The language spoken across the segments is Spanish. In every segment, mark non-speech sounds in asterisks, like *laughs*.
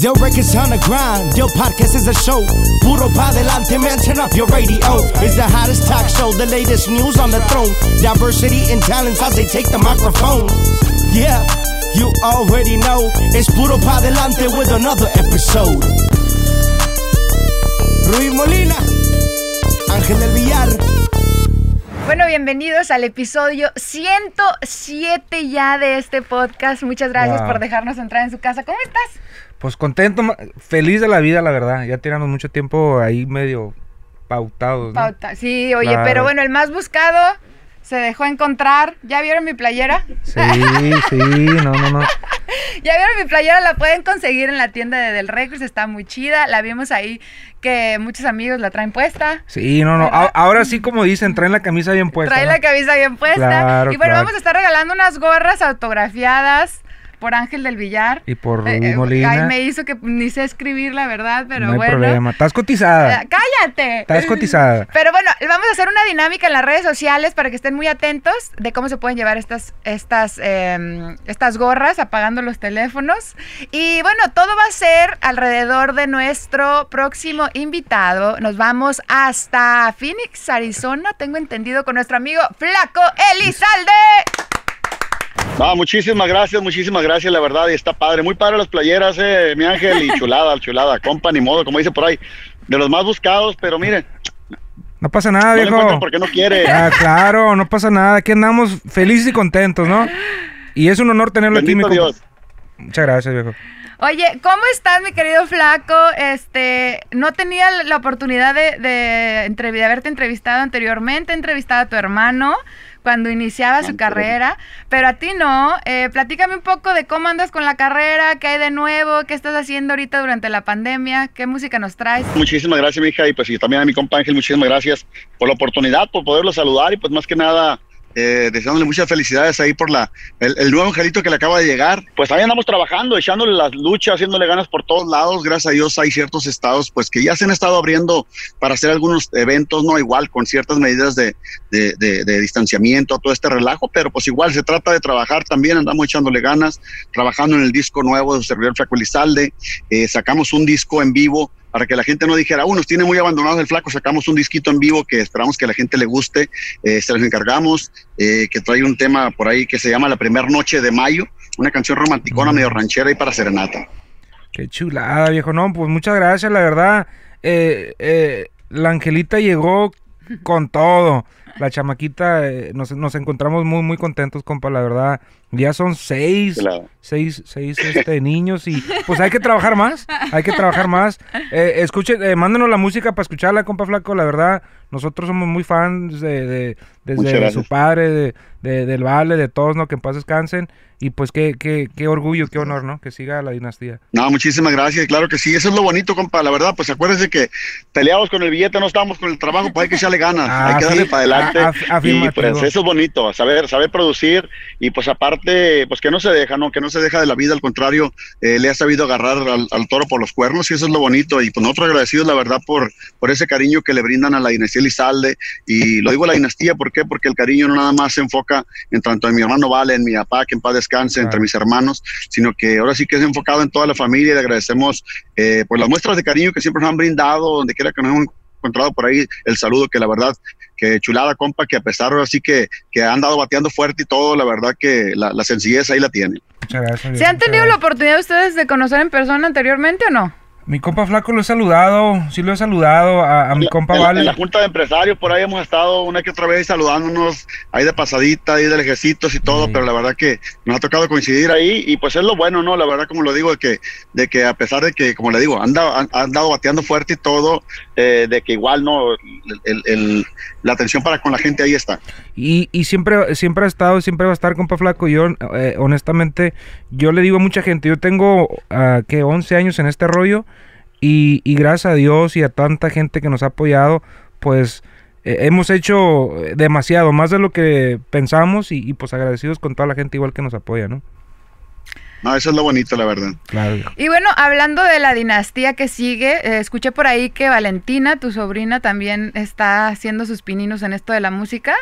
Del records on the grind, Del podcast is a show. Puro pa delante, man, turn up your radio. It's the hottest talk show, the latest news on the throne. Diversity and talents as they take the microphone. Yeah, you already know. It's Puro pa delante with another episode. Ruiz Molina, Ángel del Villar. Bueno, bienvenidos al episodio 107 ya de este podcast. Muchas gracias Wow. por dejarnos entrar en su casa. ¿Cómo estás? Pues contento, feliz de la vida, la verdad. Ya teníamos mucho tiempo ahí medio pautados, ¿no? Pauta. Sí, oye, Claro. pero bueno, el más buscado se dejó encontrar. ¿Ya vieron mi playera? Sí, sí, no, no, no. *laughs* Ya vieron mi playera, la pueden conseguir en la tienda de Del Records, está muy chida. La vimos ahí que muchos amigos la traen puesta. Sí, no, no. Ahora sí, como dicen, traen la camisa bien puesta. Trae ¿no? la camisa bien puesta. Claro, y bueno, claro. vamos a estar regalando unas gorras autografiadas por Ángel del Villar. Y por Eh, eh, Molina. Ay, me hizo que ni sé escribir la verdad, pero no hay bueno. problema. Estás cotizada. Eh, ¡Cállate! Estás cotizada. *laughs* Pero bueno, vamos a hacer una dinámica en las redes sociales para que estén muy atentos de cómo se pueden llevar estas, estas, eh, estas gorras apagando los teléfonos. Y bueno, todo va a ser alrededor de nuestro próximo invitado. Nos vamos hasta Phoenix, Arizona, tengo entendido, con nuestro amigo Flaco Elizalde. No, muchísimas gracias, muchísimas gracias, la verdad, y está padre, muy padre las playeras, eh, mi ángel, y *laughs* chulada, chulada, compa, ni modo, como dice por ahí, de los más buscados, pero mire, No pasa nada, no viejo. porque no quiere. Ah, claro, no pasa nada. Aquí andamos felices y contentos, ¿no? Y es un honor tenerlo aquí, mi. Dios. Muchas gracias, viejo. Oye, ¿cómo estás, mi querido Flaco? Este, no tenía la oportunidad de, de, entrev- de haberte entrevistado anteriormente, he entrevistado a tu hermano cuando iniciaba su Ah, carrera, pero a ti no. Eh, platícame un poco de cómo andas con la carrera, qué hay de nuevo, qué estás haciendo ahorita durante la pandemia, qué música nos traes. Muchísimas gracias, mi hija, y pues y también a mi compa Ángel, muchísimas gracias por la oportunidad, por poderlo saludar, y pues más que nada, eh, deseándole muchas felicidades ahí por la el, el nuevo angelito que le acaba de llegar. Pues ahí andamos trabajando, echándole las luchas, haciéndole ganas por todos lados. Gracias a Dios hay ciertos estados pues que ya se han estado abriendo para hacer algunos eventos, no igual, con ciertas medidas de, de, de- de distanciamiento, todo este relajo, pero pues igual se trata de trabajar también, andamos echándole ganas, trabajando en el disco nuevo de su servidor Flaco Elizalde, eh, sacamos un disco en vivo para que la gente no dijera, uh, nos tiene muy abandonados el flaco, sacamos un disquito en vivo que esperamos que a la gente le guste, eh, se los encargamos, eh, que trae un tema por ahí que se llama La Primer Noche de Mayo, una canción romanticona Mm. medio ranchera y para serenata. Qué chulada, viejo. No, pues muchas gracias, la verdad. Eh, eh, la Angelita llegó con todo. La chamaquita, eh, nos, nos encontramos muy, muy contentos, compa, la verdad. Ya son seis, Claro. seis, seis este, niños y pues hay que trabajar más, hay que trabajar más. Eh, escuchen, eh, mándenos la música para escucharla, compa Flaco, la verdad. Nosotros somos muy fans de, desde su padre, de, de- del Vale, de todos, ¿no? Que en paz descansen. Y pues qué, qué, qué orgullo, qué honor, ¿no? Que siga la dinastía. No, muchísimas gracias, claro que sí, eso es lo bonito, compa, la verdad, pues acuérdense que peleados con el billete, no estamos con el trabajo, pues hay que echarle ganas, Ah, hay que darle sí, para adelante, a- af- y afirmativo. pues eso es bonito, saber, saber producir, y pues aparte, pues que no se deja, ¿no? Que no se deja de la vida, al contrario, eh, le ha sabido agarrar al, al toro por los cuernos, y eso es lo bonito, y pues nosotros agradecidos, la verdad, por, por ese cariño que le brindan a la dinastía Lizalde, y lo digo la dinastía, ¿por qué? Porque el cariño no nada más se enfoca en tanto en mi hermano Vale, en mi papá, que en paz descanse, entre mis hermanos, sino que ahora sí que es enfocado en toda la familia y le agradecemos eh, por las muestras de cariño que siempre nos han brindado, donde quiera que nos hemos encontrado por ahí, el saludo que la verdad, que chulada compa, que a pesar ahora sí que, que han dado bateando fuerte y todo, la verdad que la, la sencillez ahí la tiene. Muchas gracias. ¿Se han tenido la oportunidad ustedes de conocer en persona anteriormente o no? Mi compa Flaco lo he saludado, sí lo he saludado a, a mi compa en Vale. En la junta de empresarios, por ahí hemos estado una que otra vez saludándonos ahí de pasadita, ahí de lejecitos y todo, Sí. pero la verdad que nos ha tocado coincidir ahí y pues es lo bueno, ¿no? La verdad, como lo digo, de que, de que a pesar de que, como le digo, han dado, han, han dado bateando fuerte y todo, eh, de que igual, ¿no? El- el- la atención para con la gente ahí está. Y, y siempre, siempre ha estado, siempre va a estar, compa Flaco. Yo, eh, honestamente, yo le digo a mucha gente, yo tengo, ah, que 11 años en este rollo y, y gracias a Dios y a tanta gente que nos ha apoyado, pues eh, hemos hecho demasiado, más de lo que pensamos y, y, pues agradecidos con toda la gente igual que nos apoya, ¿no? No, eso es lo bonito, la verdad. Claro. Y bueno, hablando de la dinastía que sigue, eh, escuché por ahí que Valentina, tu sobrina, también está haciendo sus pininos en esto de la música.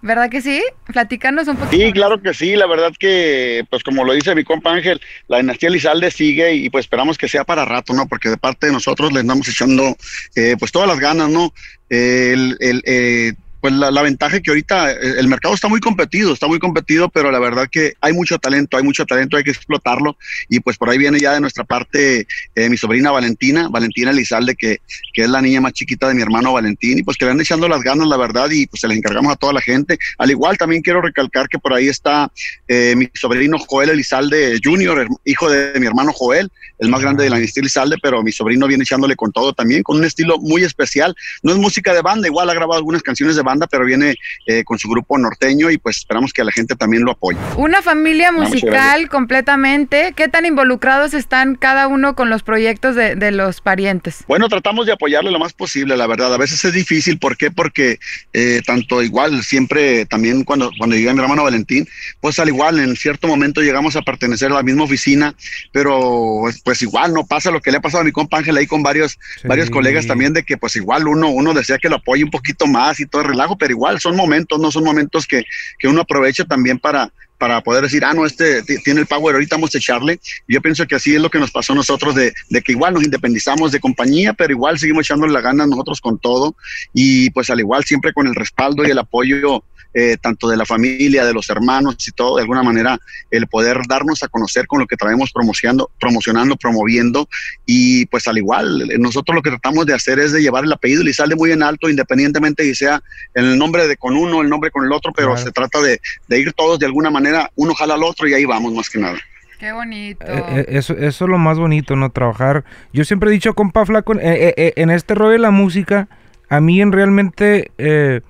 ¿Verdad que sí? Platícanos un poquito. Sí, claro que sí. La verdad que, pues como lo dice mi compa Ángel, la dinastía Lizalde sigue y pues esperamos que sea para rato, ¿no? Porque de parte de nosotros le estamos echando eh, pues todas las ganas, ¿no? el, el eh, pues la, la, ventaja que ahorita eh, el mercado está muy competido, está muy competido, pero la verdad que hay mucho talento, hay mucho talento, hay que explotarlo y pues por ahí viene ya de nuestra parte eh, mi sobrina Valentina, Valentina Elizalde, que, que es la niña más chiquita de mi hermano Valentín y pues que le han echando las ganas, la verdad, y pues se les encargamos a toda la gente. Al igual también quiero recalcar que por ahí está eh, mi sobrino Joel Elizalde Jr., hijo de mi hermano Joel, el más grande de la dinastía Elizalde, pero mi sobrino viene echándole con todo también, con un estilo muy especial. No es música de banda, igual ha grabado algunas canciones de banda, pero viene eh, con su grupo norteño y pues esperamos que la gente también lo apoye. Una familia musical completamente. ¿Qué tan involucrados están cada uno con los proyectos de, de, los parientes? Bueno, tratamos de apoyarle lo más posible, la verdad. A veces es difícil, ¿por qué? Porque eh, tanto igual, siempre también cuando, cuando llega mi hermano Valentín, pues al igual, en cierto momento llegamos a pertenecer a la misma oficina, pero pues igual no pasa lo que le ha pasado a mi compa Ángel ahí con varios, sí. varios colegas también, de que pues igual uno, uno desea que lo apoye un poquito más y todo el pero igual son momentos, no son momentos que, que uno aprovecha también para, para poder decir, ah, no, este tiene el power, ahorita vamos a echarle. Yo pienso que así es lo que nos pasó a nosotros, de, de que igual nos independizamos de compañía, pero igual seguimos echándole la gana nosotros con todo y pues al igual siempre con el respaldo y el apoyo eh, tanto de la familia, de los hermanos y todo, de alguna manera el poder darnos a conocer con lo que traemos promocionando, promocionando, promoviendo y pues al igual, nosotros lo que tratamos de hacer es de llevar el apellido y sale muy en alto, independientemente y sea el nombre de con uno, el nombre con el otro, pero claro. se trata de, de ir todos de alguna manera, uno jala al otro y ahí vamos más que nada. Qué bonito. Eh, eso, eso es lo más bonito, ¿no? Trabajar. Yo siempre he dicho, compa Flaco, eh, eh, en este rollo de la música, a mí en realmente, eh,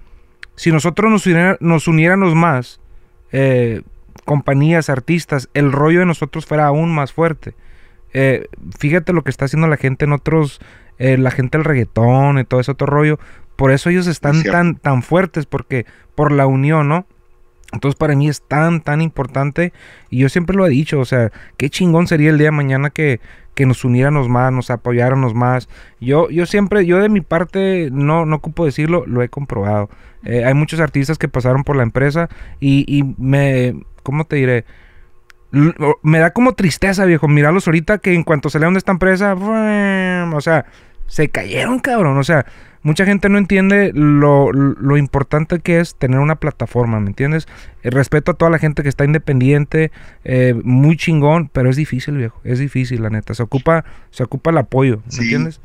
si nosotros nos, uniera, nos uniéramos más, eh, compañías, artistas, el rollo de nosotros fuera aún más fuerte. Eh, fíjate lo que está haciendo la gente en otros, la gente del reggaetón y todo ese otro rollo. Por eso ellos están tan, tan fuertes, porque por la unión, ¿no? Entonces para mí es tan, tan importante y yo siempre lo he dicho, o sea, qué chingón sería el día de mañana que, que nos uniéramos más, nos apoyáramos más. Yo, yo siempre, yo de mi parte, no, no ocupo decirlo, lo he comprobado. Eh, hay muchos artistas que pasaron por la empresa y, y me, ¿cómo te diré? Me da como tristeza, viejo, mirarlos ahorita que en cuanto salieron de esta empresa, o sea, se cayeron, cabrón, o sea, mucha gente no entiende lo, lo, importante que es tener una plataforma, ¿me entiendes? El respeto a toda la gente que está independiente, eh, muy chingón, pero es difícil, viejo, es difícil, la neta. Se ocupa, se ocupa el apoyo, ¿me sí. entiendes?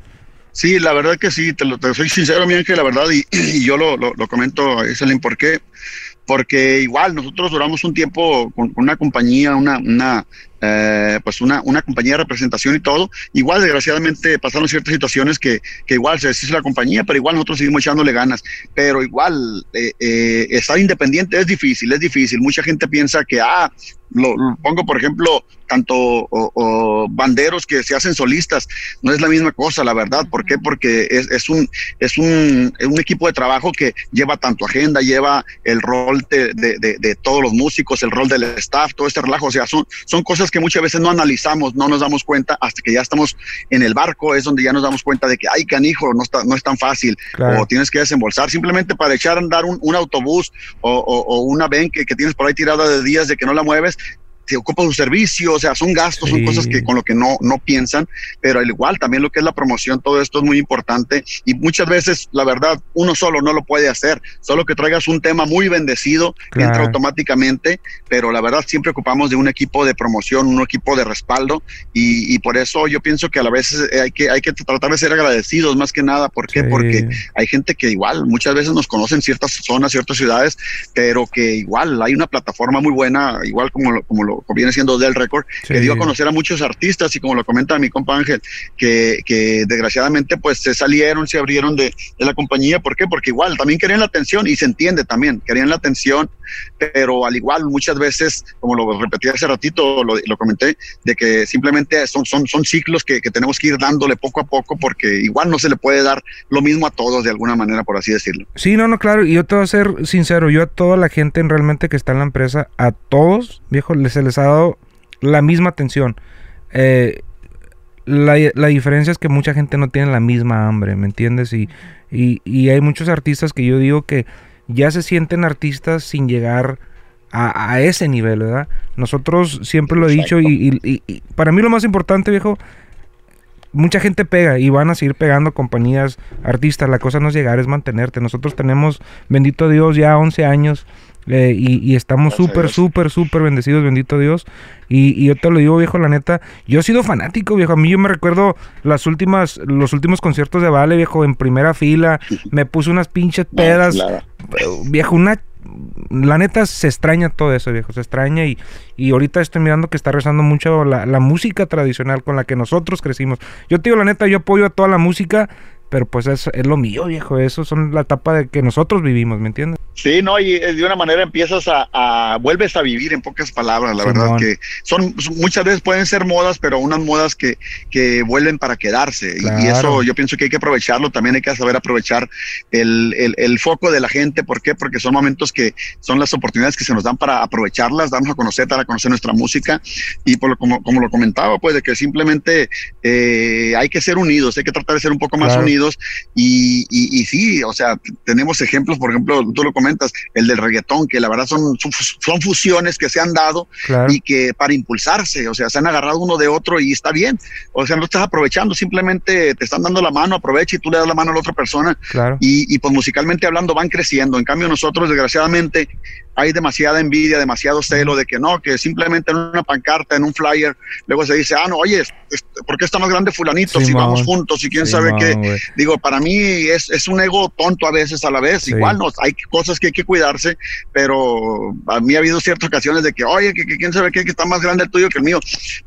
Sí, la verdad que sí, te, lo, te soy sincero, mi ángel, la verdad, y, y yo lo, lo, lo, comento, por qué, porque igual nosotros duramos un tiempo con, con una compañía, una, una eh, pues una, una compañía de representación y todo. Igual, desgraciadamente, pasaron ciertas situaciones que, que igual se deshizo la compañía, pero igual nosotros seguimos echándole ganas. Pero igual, eh, eh, estar independiente es difícil, es difícil. Mucha gente piensa que, ah, lo, lo pongo por ejemplo, tanto o, o banderos que se hacen solistas, no es la misma cosa, la verdad. ¿Por qué? Porque es, es, un, es, un, es un equipo de trabajo que lleva tanto agenda, lleva el rol de, de, de, de todos los músicos, el rol del staff, todo este relajo. O sea, son, son cosas que muchas veces no analizamos, no nos damos cuenta hasta que ya estamos en el barco, es donde ya nos damos cuenta de que, ay, canijo, no, está, no es tan fácil, claro. o tienes que desembolsar simplemente para echar a andar un, un autobús o, o, o una ven que, que tienes por ahí tirada de días de que no la mueves, se ocupa su servicio, o sea, son gastos, sí. son cosas que con lo que no, no piensan, pero al igual también lo que es la promoción, todo esto es muy importante y muchas veces, la verdad, uno solo no lo puede hacer, solo que traigas un tema muy bendecido, claro. entra automáticamente, pero la verdad siempre ocupamos de un equipo de promoción, un equipo de respaldo y, y por eso yo pienso que a la vez hay que, hay que tratar de ser agradecidos más que nada, ¿por qué? Sí. Porque hay gente que igual muchas veces nos conocen ciertas zonas, ciertas ciudades, pero que igual hay una plataforma muy buena, igual como lo, como lo viene siendo del récord, sí. que dio a conocer a muchos artistas y como lo comenta mi compa Ángel, que, que desgraciadamente pues se salieron, se abrieron de, de, la compañía, ¿por qué? Porque igual también querían la atención y se entiende también, querían la atención, pero al igual muchas veces, como lo repetí hace ratito, lo, comenté, de que simplemente son, son, son ciclos que, que tenemos que ir dándole poco a poco porque igual no se le puede dar lo mismo a todos de alguna manera, por así decirlo. Sí, no, no, claro, y yo te voy a ser sincero, yo a toda la gente realmente que está en la empresa, a todos, viejo, les les ha dado la misma atención. Eh, la, la, diferencia es que mucha gente no tiene la misma hambre, ¿me entiendes? Y, y, y, hay muchos artistas que yo digo que ya se sienten artistas sin llegar a, ese nivel, ¿verdad? Nosotros siempre lo he dicho y, para mí lo más importante, viejo, mucha gente pega y van a seguir pegando compañías, artistas. La cosa no es llegar, es mantenerte. Nosotros tenemos, bendito Dios, ya 11 años eh, y, estamos súper, súper, súper bendecidos, bendito Dios. Y, yo te lo digo, viejo, la neta, yo he sido fanático, viejo. A mí yo me recuerdo las últimas, los últimos conciertos de Vale, viejo, en primera fila. Me puse unas pinches pedas. Viejo, una la neta se extraña todo eso, viejo, se extraña y, y ahorita estoy mirando que está rezando mucho la, la, música tradicional con la que nosotros crecimos. Yo te digo, la neta, yo apoyo a toda la música, pero pues es, es lo mío, viejo, eso son la etapa de que nosotros vivimos, ¿me entiendes? Sí, no, y eh, de una manera empiezas a, vuelves a vivir en pocas palabras, la verdad que son muchas veces pueden ser modas, pero unas modas que, que vuelven para quedarse. Y, eso yo pienso que hay que aprovecharlo, también hay que saber aprovechar el, el, foco de la gente, ¿por qué? Porque son momentos que son las oportunidades que se nos dan para aprovecharlas, darnos a conocer, dar a conocer nuestra música. Y por lo, como, como lo comentaba, pues de que simplemente eh, hay que ser unidos, hay que tratar de ser un poco más unidos y, y, y sí, o sea, tenemos ejemplos, por ejemplo, tú lo el del reggaetón, que la verdad son, son, fusiones que se han dado y que para impulsarse, o sea, se han agarrado uno de otro y está bien. O sea, no estás aprovechando, simplemente te están dando la mano, aprovecha y tú le das la mano a la otra persona. Y, y pues musicalmente hablando van creciendo. En cambio, nosotros, desgraciadamente, hay demasiada envidia, demasiado celo de que no, que simplemente en una pancarta, en un flyer, luego se dice, ah, no, oye, ¿por qué está más grande fulanito si vamos juntos y quién sabe qué? Digo, para mí es, es, un ego tonto a veces a la vez, igual no, hay cosas que hay que cuidarse, pero a mí ha habido ciertas ocasiones de que, oye, que, quién sabe qué, que está más grande el tuyo que el mío,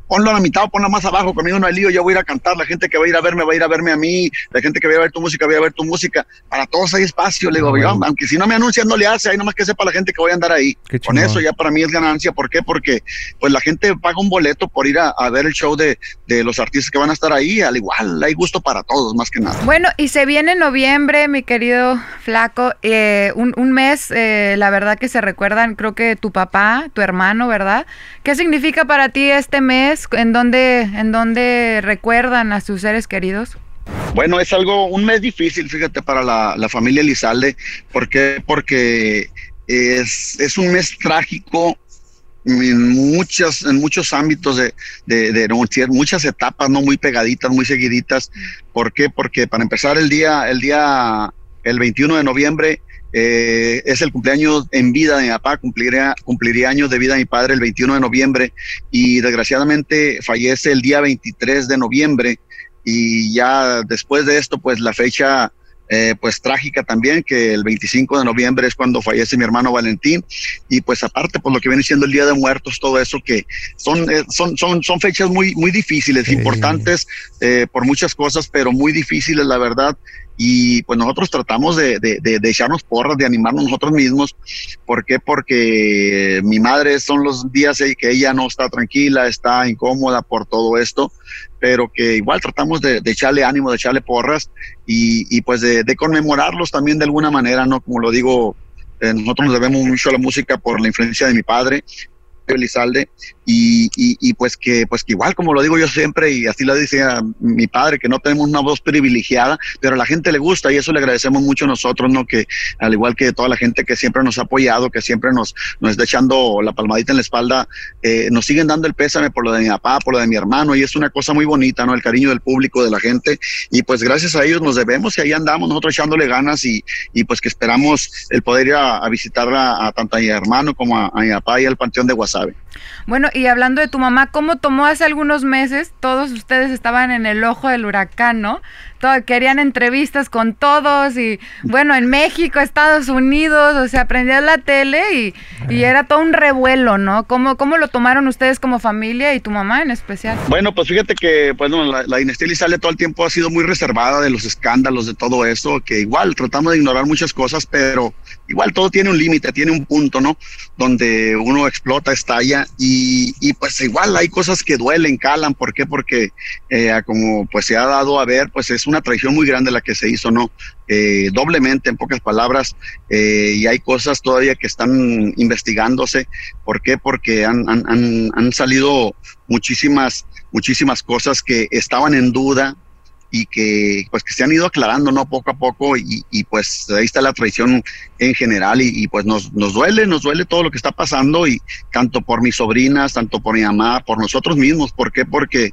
ponlo a la mitad ponlo más abajo, conmigo no hay lío, yo voy a ir a cantar, la gente que va a ir a verme va a ir a verme a mí, la gente que va a ver tu música va a ver tu música, para todos hay espacio, le digo, aunque si no me anuncian no le hace, hay nomás que sepa la gente que voy a andar ahí. Con eso ya para mí es ganancia. ¿Por qué? Porque pues la gente paga un boleto por ir a, ver el show de, los artistas que van a estar ahí. Al igual, hay gusto para todos, más que nada. Bueno, y se viene noviembre, mi querido Flaco. Eh, un, mes, eh, la verdad que se recuerdan, creo que tu papá, tu hermano, ¿verdad? ¿Qué significa para ti este mes? ¿En dónde, en dónde recuerdan a sus seres queridos? Bueno, es algo, un mes difícil, fíjate, para la, la familia Elizalde. ¿Por qué? Porque es, es un mes trágico en muchas en muchos ámbitos de, de, muchas etapas no muy pegaditas muy seguiditas ¿por qué? porque para empezar el día el día el 21 de noviembre eh, es el cumpleaños en vida de mi papá cumpliría cumpliría años de vida de mi padre el 21 de noviembre y desgraciadamente fallece el día 23 de noviembre y ya después de esto pues la fecha eh, pues trágica también, que el 25 de noviembre es cuando fallece mi hermano Valentín, y pues aparte, por lo que viene siendo el Día de Muertos, todo eso, que son, eh, son, son, son fechas muy, muy difíciles, importantes eh, por muchas cosas, pero muy difíciles, la verdad, y pues nosotros tratamos de, de, de, echarnos porras, de animarnos nosotros mismos. ¿Por qué? Porque mi madre son los días que ella no está tranquila, está incómoda por todo esto, pero que igual tratamos de, echarle ánimo, de echarle porras y, y pues de, conmemorarlos también de alguna manera, ¿no? Como lo digo, eh, nosotros nos debemos mucho a la música por la influencia de mi padre Elizalde, y, y, pues que pues que igual como lo digo yo siempre y así lo dice mi padre que no tenemos una voz privilegiada pero a la gente le gusta y eso le agradecemos mucho a nosotros no que al igual que toda la gente que siempre nos ha apoyado que siempre nos nos está echando la palmadita en la espalda eh, nos siguen dando el pésame por lo de mi papá por lo de mi hermano y es una cosa muy bonita no el cariño del público de la gente y pues gracias a ellos nos debemos y ahí andamos nosotros echándole ganas y, pues que esperamos el poder ir a, visitar a, tanto a mi hermano como a, a mi papá y al panteón de Bueno, y hablando de tu mamá, ¿cómo tomó hace algunos meses? Todos ustedes estaban en el ojo del huracán, ¿no? Todo, querían entrevistas con todos y bueno, en México, Estados Unidos, o sea, aprendías la tele y, y, era todo un revuelo, ¿no? ¿Cómo, ¿Cómo lo tomaron ustedes como familia y tu mamá en especial? Bueno, pues fíjate que bueno, la, la dinastía sale todo el tiempo ha sido muy reservada de los escándalos, de todo eso, que igual tratamos de ignorar muchas cosas, pero igual todo tiene un límite, tiene un punto, ¿no? Donde uno explota, y, pues igual hay cosas que duelen, calan. ¿Por qué? Porque eh, como pues se ha dado a ver, pues es una traición muy grande la que se hizo, ¿no? Eh, doblemente, en pocas palabras, eh, y hay cosas todavía que están investigándose. ¿Por qué? Porque han, han salido muchísimas, muchísimas cosas que estaban en duda, y que pues que se han ido aclarando no poco a poco y, y pues ahí está la traición en general y, y, pues nos, nos duele, nos duele todo lo que está pasando y tanto por mis sobrinas, tanto por mi mamá, por nosotros mismos, ¿por qué? Porque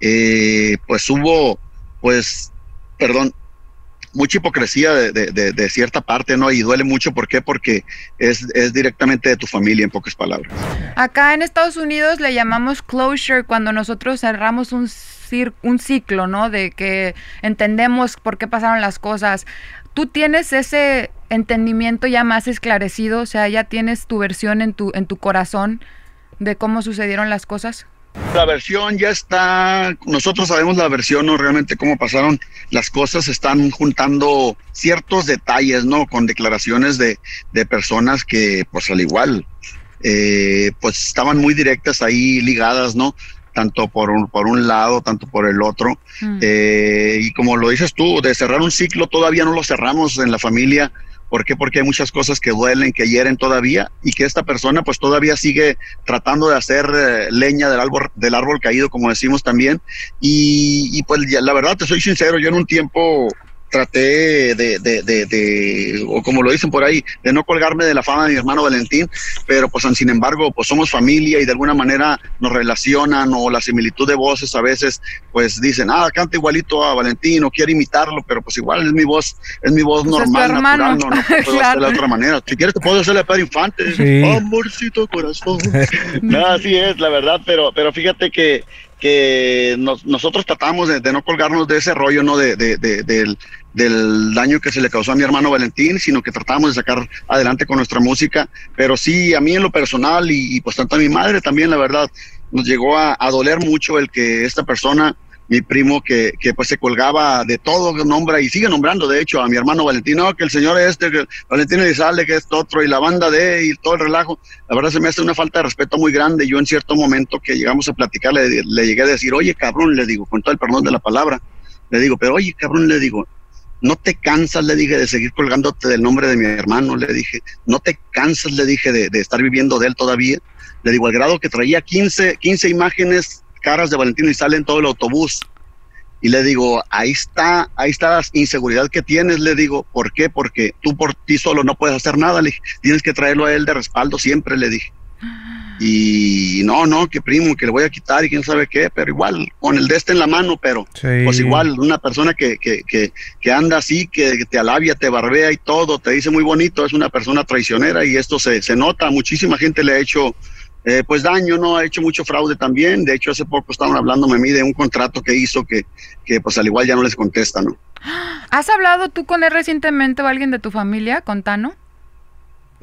eh, pues hubo pues perdón, mucha hipocresía de, de, de, cierta parte, ¿no? Y duele mucho, ¿por qué? Porque es, es, directamente de tu familia, en pocas palabras. Acá en Estados Unidos le llamamos closure cuando nosotros cerramos un, un ciclo, ¿no? De que entendemos por qué pasaron las cosas. ¿Tú tienes ese entendimiento ya más esclarecido? O sea, ya tienes tu versión en tu, en tu corazón de cómo sucedieron las cosas. La versión ya está, nosotros sabemos la versión, ¿no? Realmente cómo pasaron las cosas, están juntando ciertos detalles, ¿no? Con declaraciones de, de personas que, pues al igual, eh, pues estaban muy directas ahí, ligadas, ¿no? Tanto por un, por un lado, tanto por el otro. Mm. Eh, y como lo dices tú, de cerrar un ciclo, todavía no lo cerramos en la familia ¿Por qué? Porque hay muchas cosas que duelen, que hieren todavía y que esta persona pues todavía sigue tratando de hacer eh, leña del árbol, del árbol caído, como decimos también. Y, y pues ya, la verdad, te soy sincero, yo en un tiempo traté de, de, de, de, o como lo dicen por ahí, de no colgarme de la fama de mi hermano Valentín, pero pues sin embargo, pues somos familia y de alguna manera nos relacionan o la similitud de voces a veces, pues dicen, ah, canta igualito a Valentín o quiere imitarlo, pero pues igual es mi voz, es mi voz pues normal, natural, no, no *laughs* puedo claro. hacerla de otra manera. Si quieres te puedo hacerle a Pedro Infante, sí. amorcito corazón. *laughs* no, así es, la verdad, pero, pero fíjate que que nos, nosotros tratamos de, de, no colgarnos de ese rollo, ¿no? De, del daño que se le causó a mi hermano Valentín, sino que tratamos de sacar adelante con nuestra música. Pero sí, a mí en lo personal y, y pues tanto a mi madre también, la verdad, nos llegó a, doler mucho el que esta persona mi primo que, que, pues se colgaba de todo, nombra y sigue nombrando de hecho a mi hermano Valentino, que el señor este, que Valentino Elizalde, que es otro, y la banda de y todo el relajo. La verdad se me hace una falta de respeto muy grande. Yo en cierto momento que llegamos a platicar le, le llegué a decir, oye cabrón, le digo, con todo el perdón de la palabra, le digo, pero oye cabrón, le digo, no te cansas, le dije, de seguir colgándote del nombre de mi hermano, le dije, no te cansas, le dije, de, estar viviendo de él todavía. Le digo, al grado que traía 15, 15 imágenes caras de Valentino y sale en todo el autobús. Y le digo, ahí está, ahí está la inseguridad que tienes, le digo, ¿por qué? Porque tú por ti solo no puedes hacer nada, le dije, tienes que traerlo a él de respaldo siempre, le dije. Y no, no, que primo, que le voy a quitar y quién sabe qué, pero igual, con el de este en la mano, pero sí. pues igual, una persona que, que, que, que anda así, que te alabia, te barbea y todo, te dice muy bonito, es una persona traicionera y esto se, se nota, muchísima gente le ha hecho eh, pues daño, ¿no? Ha hecho mucho fraude también. De hecho, hace poco estaban hablándome a mí de un contrato que hizo que, que pues al igual ya no les contesta, ¿no? ¿Has hablado tú con él recientemente o alguien de tu familia, con Tano?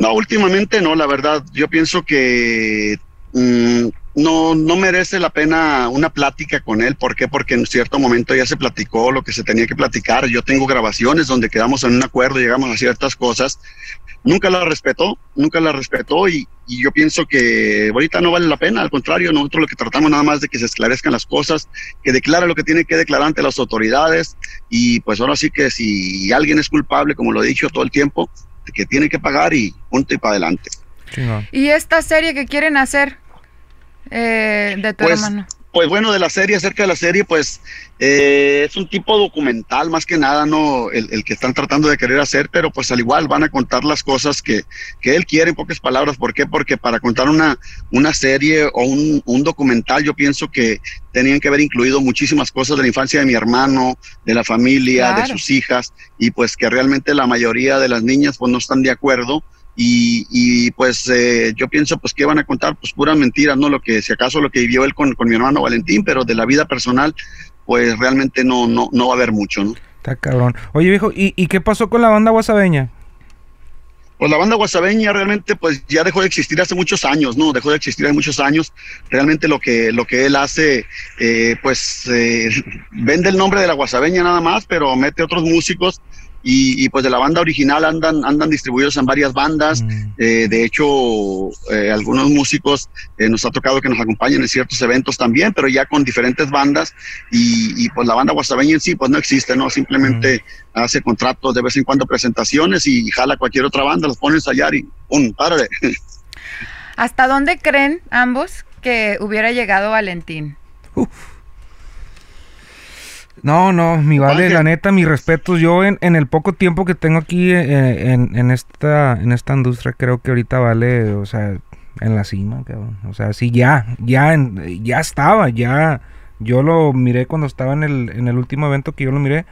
No, últimamente no, la verdad. Yo pienso que mmm, no, no merece la pena una plática con él. ¿Por qué? Porque en cierto momento ya se platicó lo que se tenía que platicar. Yo tengo grabaciones donde quedamos en un acuerdo, llegamos a ciertas cosas. Nunca la respetó, nunca la respetó y, y yo pienso que ahorita no vale la pena. Al contrario, nosotros lo que tratamos nada más de que se esclarezcan las cosas, que declare lo que tiene que declarar ante las autoridades y pues ahora sí que si alguien es culpable, como lo he dicho todo el tiempo, que tiene que pagar y punto y para adelante. Sí, no. ¿Y esta serie que quieren hacer? eh, de tu pues, hermano? Pues bueno, de la serie, acerca de la serie, pues eh, es un tipo documental más que nada, ¿no? El, el, que están tratando de querer hacer, pero pues al igual van a contar las cosas que, que él quiere en pocas palabras. ¿Por qué? Porque para contar una, una serie o un, un documental, yo pienso que tenían que haber incluido muchísimas cosas de la infancia de mi hermano, de la familia, claro. de sus hijas, y pues que realmente la mayoría de las niñas pues no están de acuerdo y, y pues eh, yo pienso pues que van a contar pues puras mentiras, ¿no? Lo que si acaso lo que vivió él con, con, mi hermano Valentín, pero de la vida personal pues realmente no, no, no va a haber mucho, ¿no? Está cabrón. Oye viejo, ¿y, ¿y qué pasó con la banda guasabeña? Pues la banda guasabeña realmente pues ya dejó de existir hace muchos años, ¿no? Dejó de existir hace muchos años. Realmente lo que, lo que él hace, eh, pues eh, vende el nombre de la guasabeña nada más, pero mete otros músicos y, y, pues de la banda original andan, andan distribuidos en varias bandas. Mm. Eh, de hecho, eh, algunos músicos eh, nos ha tocado que nos acompañen en ciertos eventos también, pero ya con diferentes bandas. Y, y pues la banda guasabeña en sí, pues no existe, ¿no? Simplemente mm. hace contratos, de vez en cuando presentaciones y jala cualquier otra banda, los pone a ensayar y ¡pum! ¡Párale! ¿Hasta dónde creen ambos que hubiera llegado Valentín? Uf. No, no, mi vale, la neta, mis respetos. Yo en, en el poco tiempo que tengo aquí eh, en, en, esta en esta industria creo que ahorita vale, o sea, en la cima, cabrón. O sea, sí, ya, ya, ya estaba, ya. Yo lo miré cuando estaba en el, en el último evento que yo lo miré,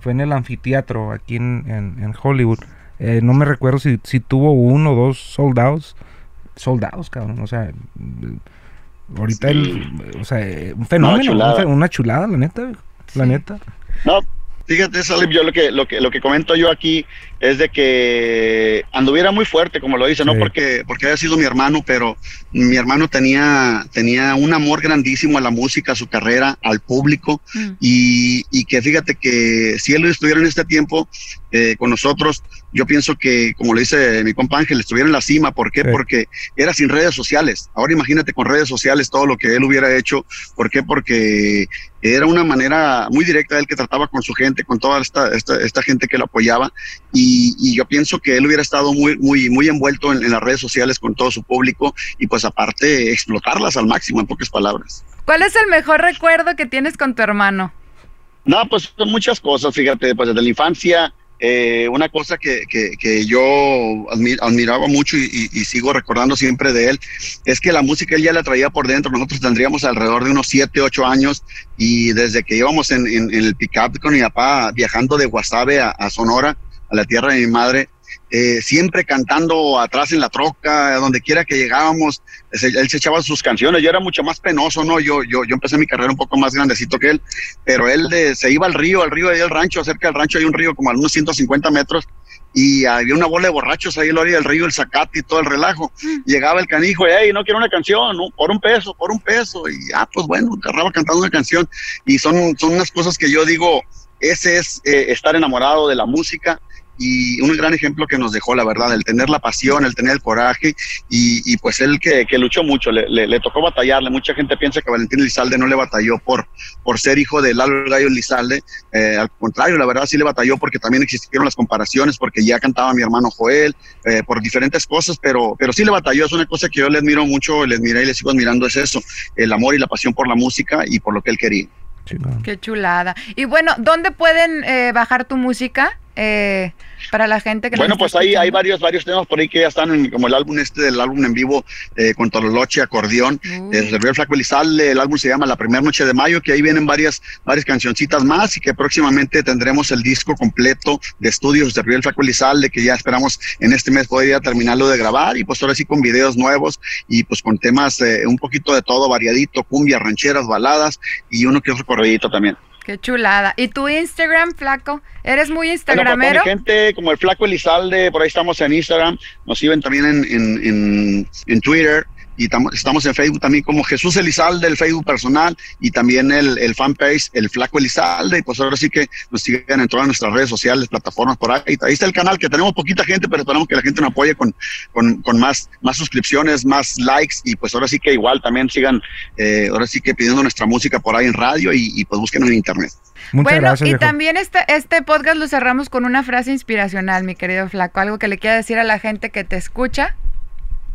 fue en el anfiteatro aquí en, en, Hollywood. Eh, no me recuerdo si, si tuvo uno o dos soldados. Soldados, cabrón. O sea, ahorita el, o sea, un fenómeno, una chulada, la neta, la neta. No, fíjate, Salim, yo lo que, lo que, lo que comento yo aquí es de que anduviera muy fuerte, como lo dice, no porque, porque haya sido mi hermano, pero mi hermano tenía, tenía un amor grandísimo a la música, a su carrera, al público, mm. y, y, que fíjate que si él estuviera en este tiempo eh, con nosotros, yo pienso que, como le dice mi compa Ángel, estuviera en la cima. ¿Por qué? Porque era sin redes sociales. Ahora imagínate con redes sociales todo lo que él hubiera hecho. ¿Por qué? Porque era una manera muy directa de él que trataba con su gente, con toda esta, esta, esta gente que lo apoyaba. Y y, yo pienso que él hubiera estado muy, muy, muy envuelto en, las redes sociales con todo su público y pues aparte explotarlas al máximo en pocas palabras. ¿Cuál es el mejor recuerdo que tienes con tu hermano? No, pues son muchas cosas, fíjate, pues desde la infancia, eh, una cosa que, que, yo admiraba mucho y, sigo recordando siempre de él es que la música él ya la traía por dentro. Nosotros tendríamos alrededor de unos 7, 8 años y desde que íbamos en, el pick-up con mi papá viajando de Guasave a Sonora, a la tierra de mi madre, eh, siempre cantando atrás en la troca, donde quiera que llegábamos, él se echaba sus canciones, yo era mucho más penoso, ¿no? Yo, yo, yo empecé mi carrera un poco más grandecito que él, pero él se iba al río, al río de ahí el rancho, cerca del rancho hay un río como a unos 150 metros, y había una bola de borrachos ahí en la orilla del río, el zacate y todo el relajo. Mm. Llegaba el canijo, hey, no quiero una canción, ¿no? por un peso, por un peso, y ah, pues bueno, agarraba cantando una canción, y son, son unas cosas que yo digo, ese es eh, estar enamorado de la música, y un gran ejemplo que nos dejó, la verdad, el tener la pasión, el tener el coraje y, pues él que, luchó mucho, le, tocó batallarle. Mucha gente piensa que Valentín Lizalde no le batalló por, por ser hijo de Lalo Gallo Lizalde, eh, al contrario, la verdad sí le batalló porque también existieron las comparaciones, porque ya cantaba mi hermano Joel, eh, por diferentes cosas, pero, pero sí le batalló, es una cosa que yo le admiro mucho, le admiré y le sigo admirando, es eso, el amor y la pasión por la música y por lo que él quería. Qué chulada. Y bueno, ¿dónde pueden eh, bajar tu música? Eh, para la gente que Bueno, pues hay, hay varios, varios temas por ahí que ya están, en, como el álbum este del álbum en vivo eh, con Tololoche, acordeón, uh. el Río Flaco Elizalde, el álbum se llama La Primera Noche de Mayo, que ahí vienen varias, varias cancioncitas más y que próximamente tendremos el disco completo de estudios de Río Flaco Elizalde, que ya esperamos en este mes poder terminarlo de grabar y pues ahora sí con videos nuevos y pues con temas eh, un poquito de todo variadito, cumbia, rancheras, baladas y uno que otro corredito también. Qué chulada. ¿Y tu Instagram, Flaco? ¿Eres muy instagramero? Bueno, gente como el Flaco Elizalde, por ahí estamos en Instagram, nos siguen también en, en, en, en Twitter y estamos en Facebook también como Jesús Elizalde, el Facebook personal y también el, el fanpage El Flaco Elizalde. Y pues ahora sí que nos sigan en todas nuestras redes sociales, plataformas por ahí. Ahí está el canal que tenemos poquita gente, pero esperamos que la gente nos apoye con, con, con más, más suscripciones, más likes y pues ahora sí que igual también sigan, eh, ahora sí que pidiendo nuestra música por ahí en radio y, y pues búsquenos en internet. Muchas bueno, gracias, y también este, este podcast lo cerramos con una frase inspiracional, mi querido Flaco, algo que le quiera decir a la gente que te escucha.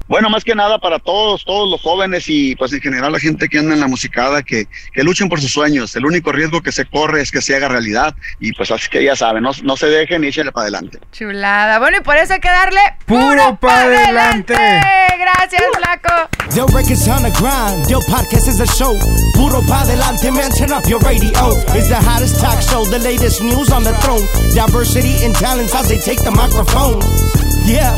Bueno, más que nada para todos, todos los jóvenes y pues en general la gente que anda en la musicada, que, que luchen por sus sueños. El único riesgo que se corre es que se haga realidad y pues así que ya saben, no, no se dejen y échenle para adelante. Chulada. Bueno, y por eso hay que darle puro, para adelante. Gracias, Flaco. Yo, records on the grind. Yo, podcast is a show. Puro pa' adelante, man. Turn up your radio. It's the hottest talk show. The latest news on the throne. Diversity and talents as they take the microphone. Yeah.